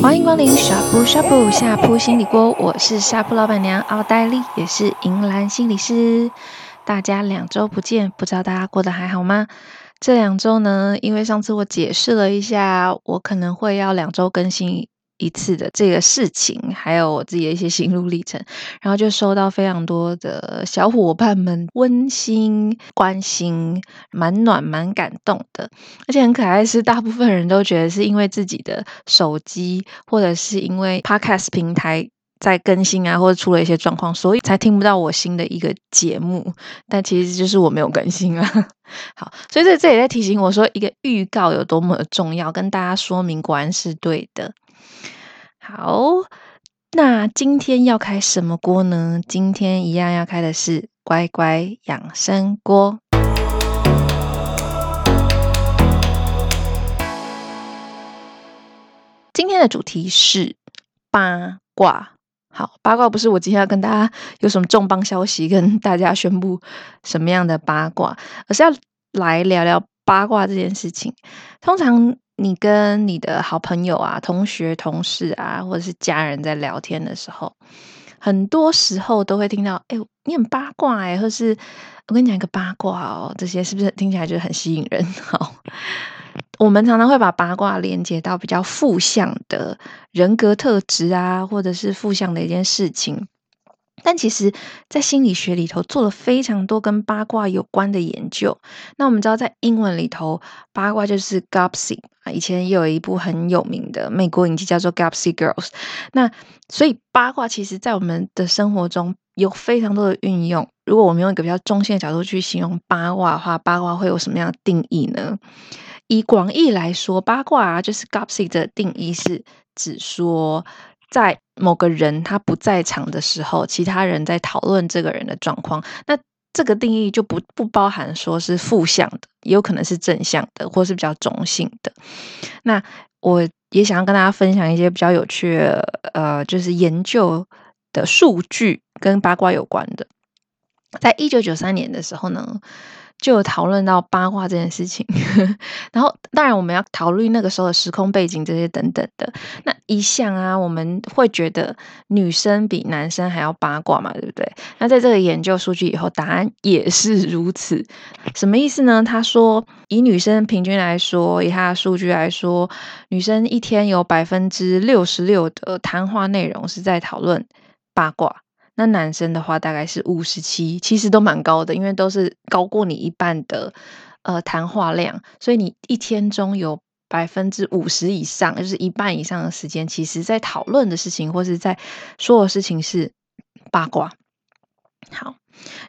欢迎光临沙布沙布下铺心理锅，我是沙铺老板娘奥黛丽，也是银兰心理师。大家两周不见，不知道大家过得还好吗？这两周呢，因为上次我解释了一下，我可能会要两周更新一次的这个事情，还有我自己的一些心路历程，然后就收到非常多的小伙伴们温馨关心，蛮暖蛮感动的，而且很可爱。是大部分人都觉得是因为自己的手机，或者是因为 Podcast 平台在更新啊，或者出了一些状况，所以才听不到我新的一个节目。但其实就是我没有更新啊。好，所以在这里在提醒我说，一个预告有多么的重要，跟大家说明，果然是对的。好，那今天要开什么锅呢？今天一样要开的是乖乖养生锅。今天的主题是八卦。好，八卦不是我今天要跟大家有什么重磅消息跟大家宣布什么样的八卦，而是要来聊聊八卦这件事情。通常。你跟你的好朋友啊、同学、同事啊，或者是家人在聊天的时候，很多时候都会听到：“哎，你很八卦哎，或是我跟你讲一个八卦哦。”这些是不是听起来就很吸引人？好，我们常常会把八卦连接到比较负向的人格特质啊，或者是负向的一件事情。但其实，在心理学里头做了非常多跟八卦有关的研究。那我们知道，在英文里头，八卦就是 gossip。啊以前也有一部很有名的美国影集叫做《Gossip Girls》。那所以八卦其实在我们的生活中有非常多的运用。如果我们用一个比较中性的角度去形容八卦的话，八卦会有什么样的定义呢？以广义来说，八卦啊，就是 gossip 的定义是指说。在某个人他不在场的时候，其他人在讨论这个人的状况，那这个定义就不不包含说是负向的，也有可能是正向的，或是比较中性的。那我也想要跟大家分享一些比较有趣的，呃，就是研究的数据跟八卦有关的。在一九九三年的时候呢，就有讨论到八卦这件事情，然后当然我们要考虑那个时候的时空背景这些等等的。那一向啊，我们会觉得女生比男生还要八卦嘛，对不对？那在这个研究数据以后，答案也是如此。什么意思呢？他说，以女生平均来说，以他的数据来说，女生一天有百分之六十六的谈话内容是在讨论八卦。那男生的话大概是五十七，其实都蛮高的，因为都是高过你一半的呃谈话量，所以你一天中有百分之五十以上，就是一半以上的时间，其实在讨论的事情或是在说的事情是八卦。好，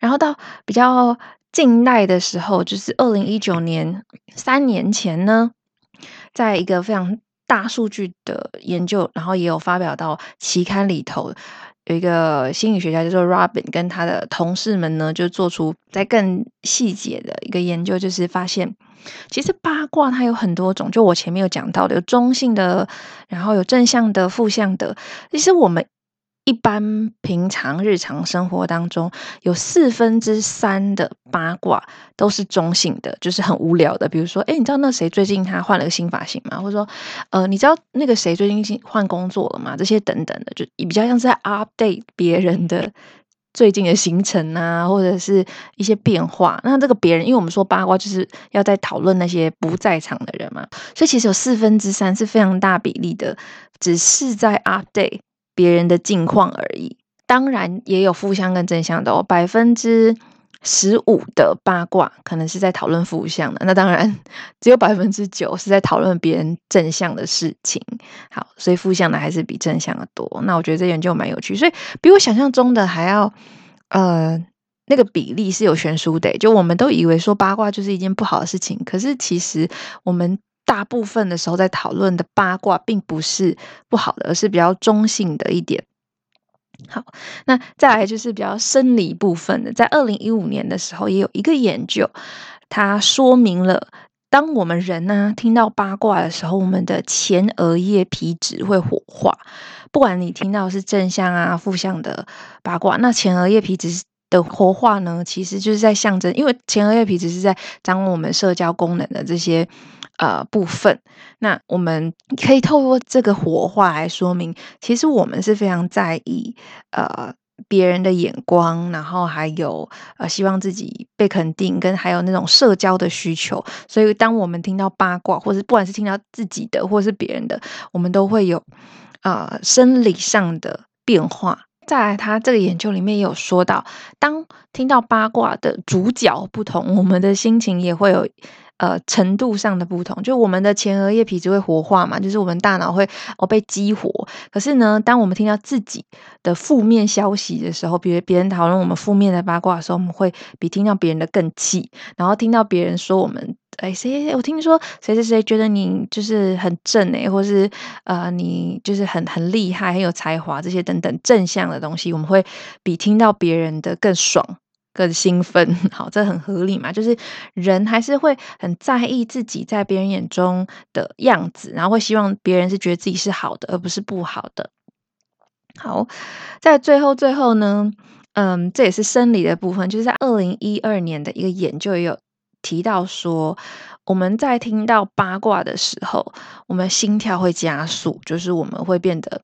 然后到比较近代的时候，就是二零一九年三年前呢，在一个非常大数据的研究，然后也有发表到期刊里头。有一个心理学家叫做 Robin，跟他的同事们呢，就做出在更细节的一个研究，就是发现，其实八卦它有很多种，就我前面有讲到的，有中性的，然后有正向的、负向的，其实我们。一般平常日常生活当中，有四分之三的八卦都是中性的，就是很无聊的。比如说，哎，你知道那谁最近他换了个新发型吗？或者说，呃，你知道那个谁最近新换工作了吗？这些等等的，就比较像是在 update 别人的最近的行程啊，或者是一些变化。那这个别人，因为我们说八卦就是要在讨论那些不在场的人嘛，所以其实有四分之三是非常大比例的，只是在 update。别人的近况而已，当然也有负向跟正向的哦。百分之十五的八卦可能是在讨论负向的，那当然 只有百分之九是在讨论别人正向的事情。好，所以负向的还是比正向的多。那我觉得这研究蛮有趣，所以比我想象中的还要呃那个比例是有悬殊的。就我们都以为说八卦就是一件不好的事情，可是其实我们。大部分的时候在讨论的八卦并不是不好的，而是比较中性的一点。好，那再来就是比较生理部分的，在二零一五年的时候也有一个研究，它说明了当我们人呢、啊、听到八卦的时候，我们的前额叶皮质会活化。不管你听到是正向啊、负向的八卦，那前额叶皮质的活化呢，其实就是在象征，因为前额叶皮质是在掌握我们社交功能的这些。呃部分。那我们可以透过这个火化来说明，其实我们是非常在意呃。别人的眼光，然后还有呃，希望自己被肯定，跟还有那种社交的需求。所以，当我们听到八卦，或者不管是听到自己的，或是别人的，我们都会有呃生理上的变化。再来，他这个研究里面也有说到，当听到八卦的主角不同，我们的心情也会有。呃，程度上的不同，就我们的前额叶皮质会活化嘛，就是我们大脑会哦被激活。可是呢，当我们听到自己的负面消息的时候，比如别人讨论我们负面的八卦的时候，我们会比听到别人的更气。然后听到别人说我们，哎，谁谁，我听说谁谁谁觉得你就是很正诶，或是呃，你就是很很厉害，很有才华，这些等等正向的东西，我们会比听到别人的更爽。更兴奋，好，这很合理嘛。就是人还是会很在意自己在别人眼中的样子，然后会希望别人是觉得自己是好的，而不是不好的。好，在最后最后呢，嗯，这也是生理的部分，就是在二零一二年的一个研究也有提到说，我们在听到八卦的时候，我们心跳会加速，就是我们会变得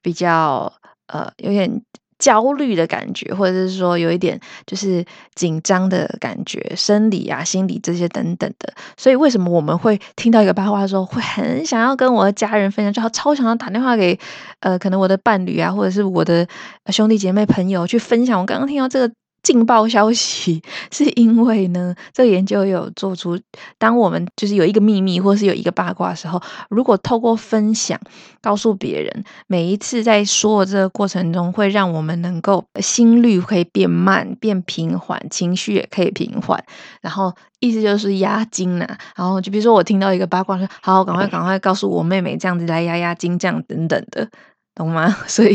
比较呃有点。焦虑的感觉，或者是说有一点就是紧张的感觉，生理啊、心理这些等等的。所以为什么我们会听到一个八卦的时候，会很想要跟我的家人分享，就好超想要打电话给呃，可能我的伴侣啊，或者是我的兄弟姐妹朋友去分享我刚刚听到这个。劲爆消息是因为呢，这个研究有做出，当我们就是有一个秘密或是有一个八卦的时候，如果透过分享告诉别人，每一次在说的这个过程中，会让我们能够心率可以变慢、变平缓，情绪也可以平缓。然后意思就是压惊呐。然后就比如说我听到一个八卦说，好，赶快赶快告诉我妹妹，这样子来压压惊，这样等等的。懂吗？所以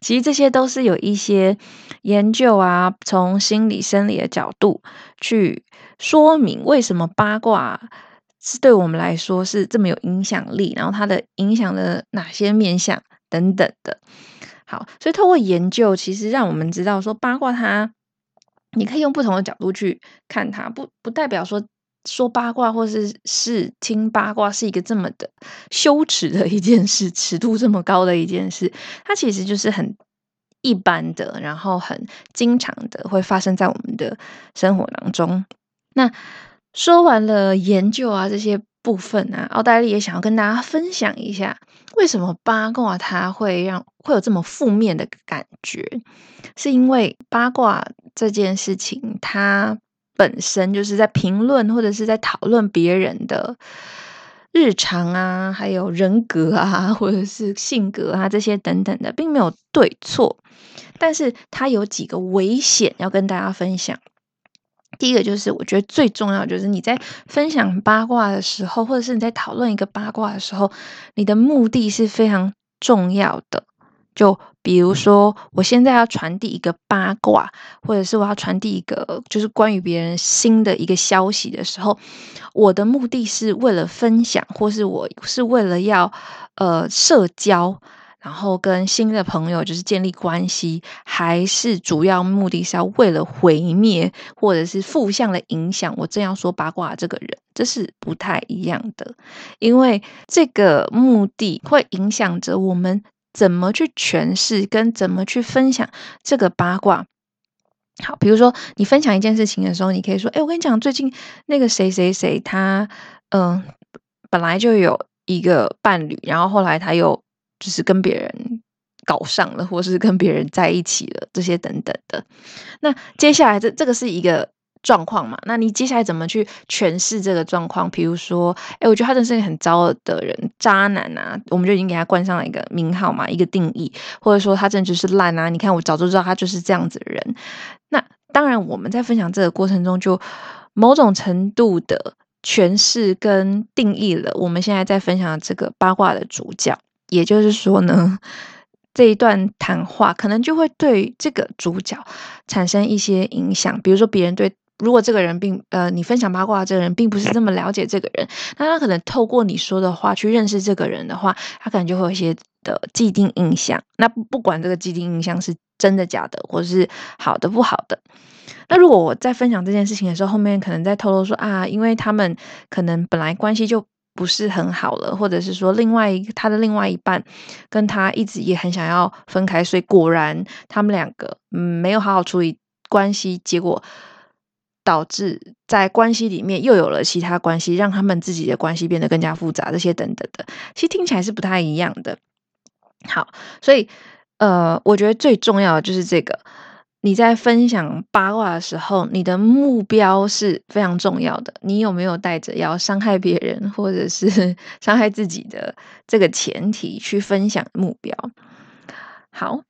其实这些都是有一些研究啊，从心理生理的角度去说明为什么八卦是对我们来说是这么有影响力，然后它的影响了哪些面向等等的。好，所以透过研究，其实让我们知道说八卦它，你可以用不同的角度去看它，不不代表说。说八卦或是是听八卦是一个这么的羞耻的一件事，尺度这么高的一件事，它其实就是很一般的，然后很经常的会发生在我们的生活当中。那说完了研究啊这些部分啊，奥黛丽也想要跟大家分享一下，为什么八卦它会让会有这么负面的感觉，是因为八卦这件事情它。本身就是在评论或者是在讨论别人的日常啊，还有人格啊，或者是性格啊这些等等的，并没有对错，但是它有几个危险要跟大家分享。第一个就是我觉得最重要，就是你在分享八卦的时候，或者是你在讨论一个八卦的时候，你的目的是非常重要的。就比如说，我现在要传递一个八卦，或者是我要传递一个就是关于别人新的一个消息的时候，我的目的是为了分享，或是我是为了要呃社交，然后跟新的朋友就是建立关系，还是主要目的是要为了毁灭或者是负向的影响我正要说八卦的这个人，这是不太一样的，因为这个目的会影响着我们。怎么去诠释跟怎么去分享这个八卦？好，比如说你分享一件事情的时候，你可以说：“哎，我跟你讲，最近那个谁谁谁，他嗯，本来就有一个伴侣，然后后来他又就是跟别人搞上了，或是跟别人在一起了，这些等等的。那接下来这这个是一个。”状况嘛，那你接下来怎么去诠释这个状况？比如说，哎，我觉得他真是一个很糟的人，渣男啊，我们就已经给他冠上了一个名号嘛，一个定义，或者说他真的就是烂啊。你看，我早就知道他就是这样子的人。那当然，我们在分享这个过程中，就某种程度的诠释跟定义了我们现在在分享的这个八卦的主角。也就是说呢，这一段谈话可能就会对这个主角产生一些影响，比如说别人对。如果这个人并呃，你分享八卦的这个人并不是这么了解这个人，那他可能透过你说的话去认识这个人的话，他可能就会有一些的既定印象。那不管这个既定印象是真的假的，或者是好的不好的，那如果我在分享这件事情的时候，后面可能在透露说啊，因为他们可能本来关系就不是很好了，或者是说另外一他的另外一半跟他一直也很想要分开，所以果然他们两个嗯没有好好处理关系，结果导致在关系里面又有了其他关系，让他们自己的关系变得更加复杂，这些等等的，其实听起来是不太一样的。好，所以呃，我觉得最重要的就是这个。你在分享八卦的时候，你的目标是非常重要的。你有没有带着要伤害别人或者是 伤害自己的这个前提去分享目标？好，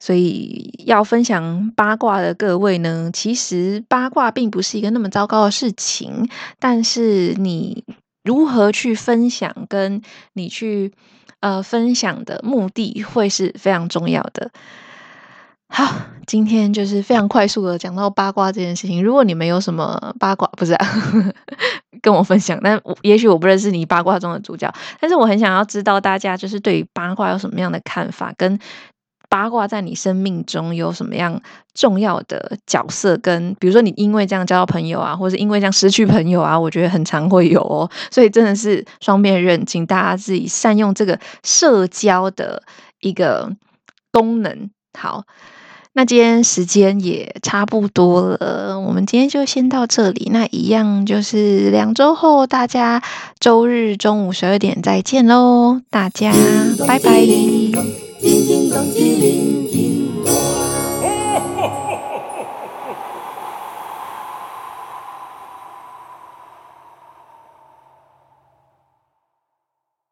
所以要分享八卦的各位呢，其实八卦并不是一个那么糟糕的事情，但是你如何去分享，跟你去呃分享的目的会是非常重要的。好，今天就是非常快速的讲到八卦这件事情。如果你们有什么八卦，不是、啊、跟我分享，但也许我不认识你八卦中的主角，但是我很想要知道大家就是对于八卦有什么样的看法，跟八卦在你生命中有什么样重要的角色，跟比如说你因为这样交到朋友啊，或者因为这样失去朋友啊，我觉得很常会有哦。所以真的是双面刃，请大家自己善用这个社交的一个功能。好。那今天时间也差不多了，我们今天就先到这里。那一样就是两周后，大家周日中午十二点再见喽，大家拜拜。叮叮咚叮铃。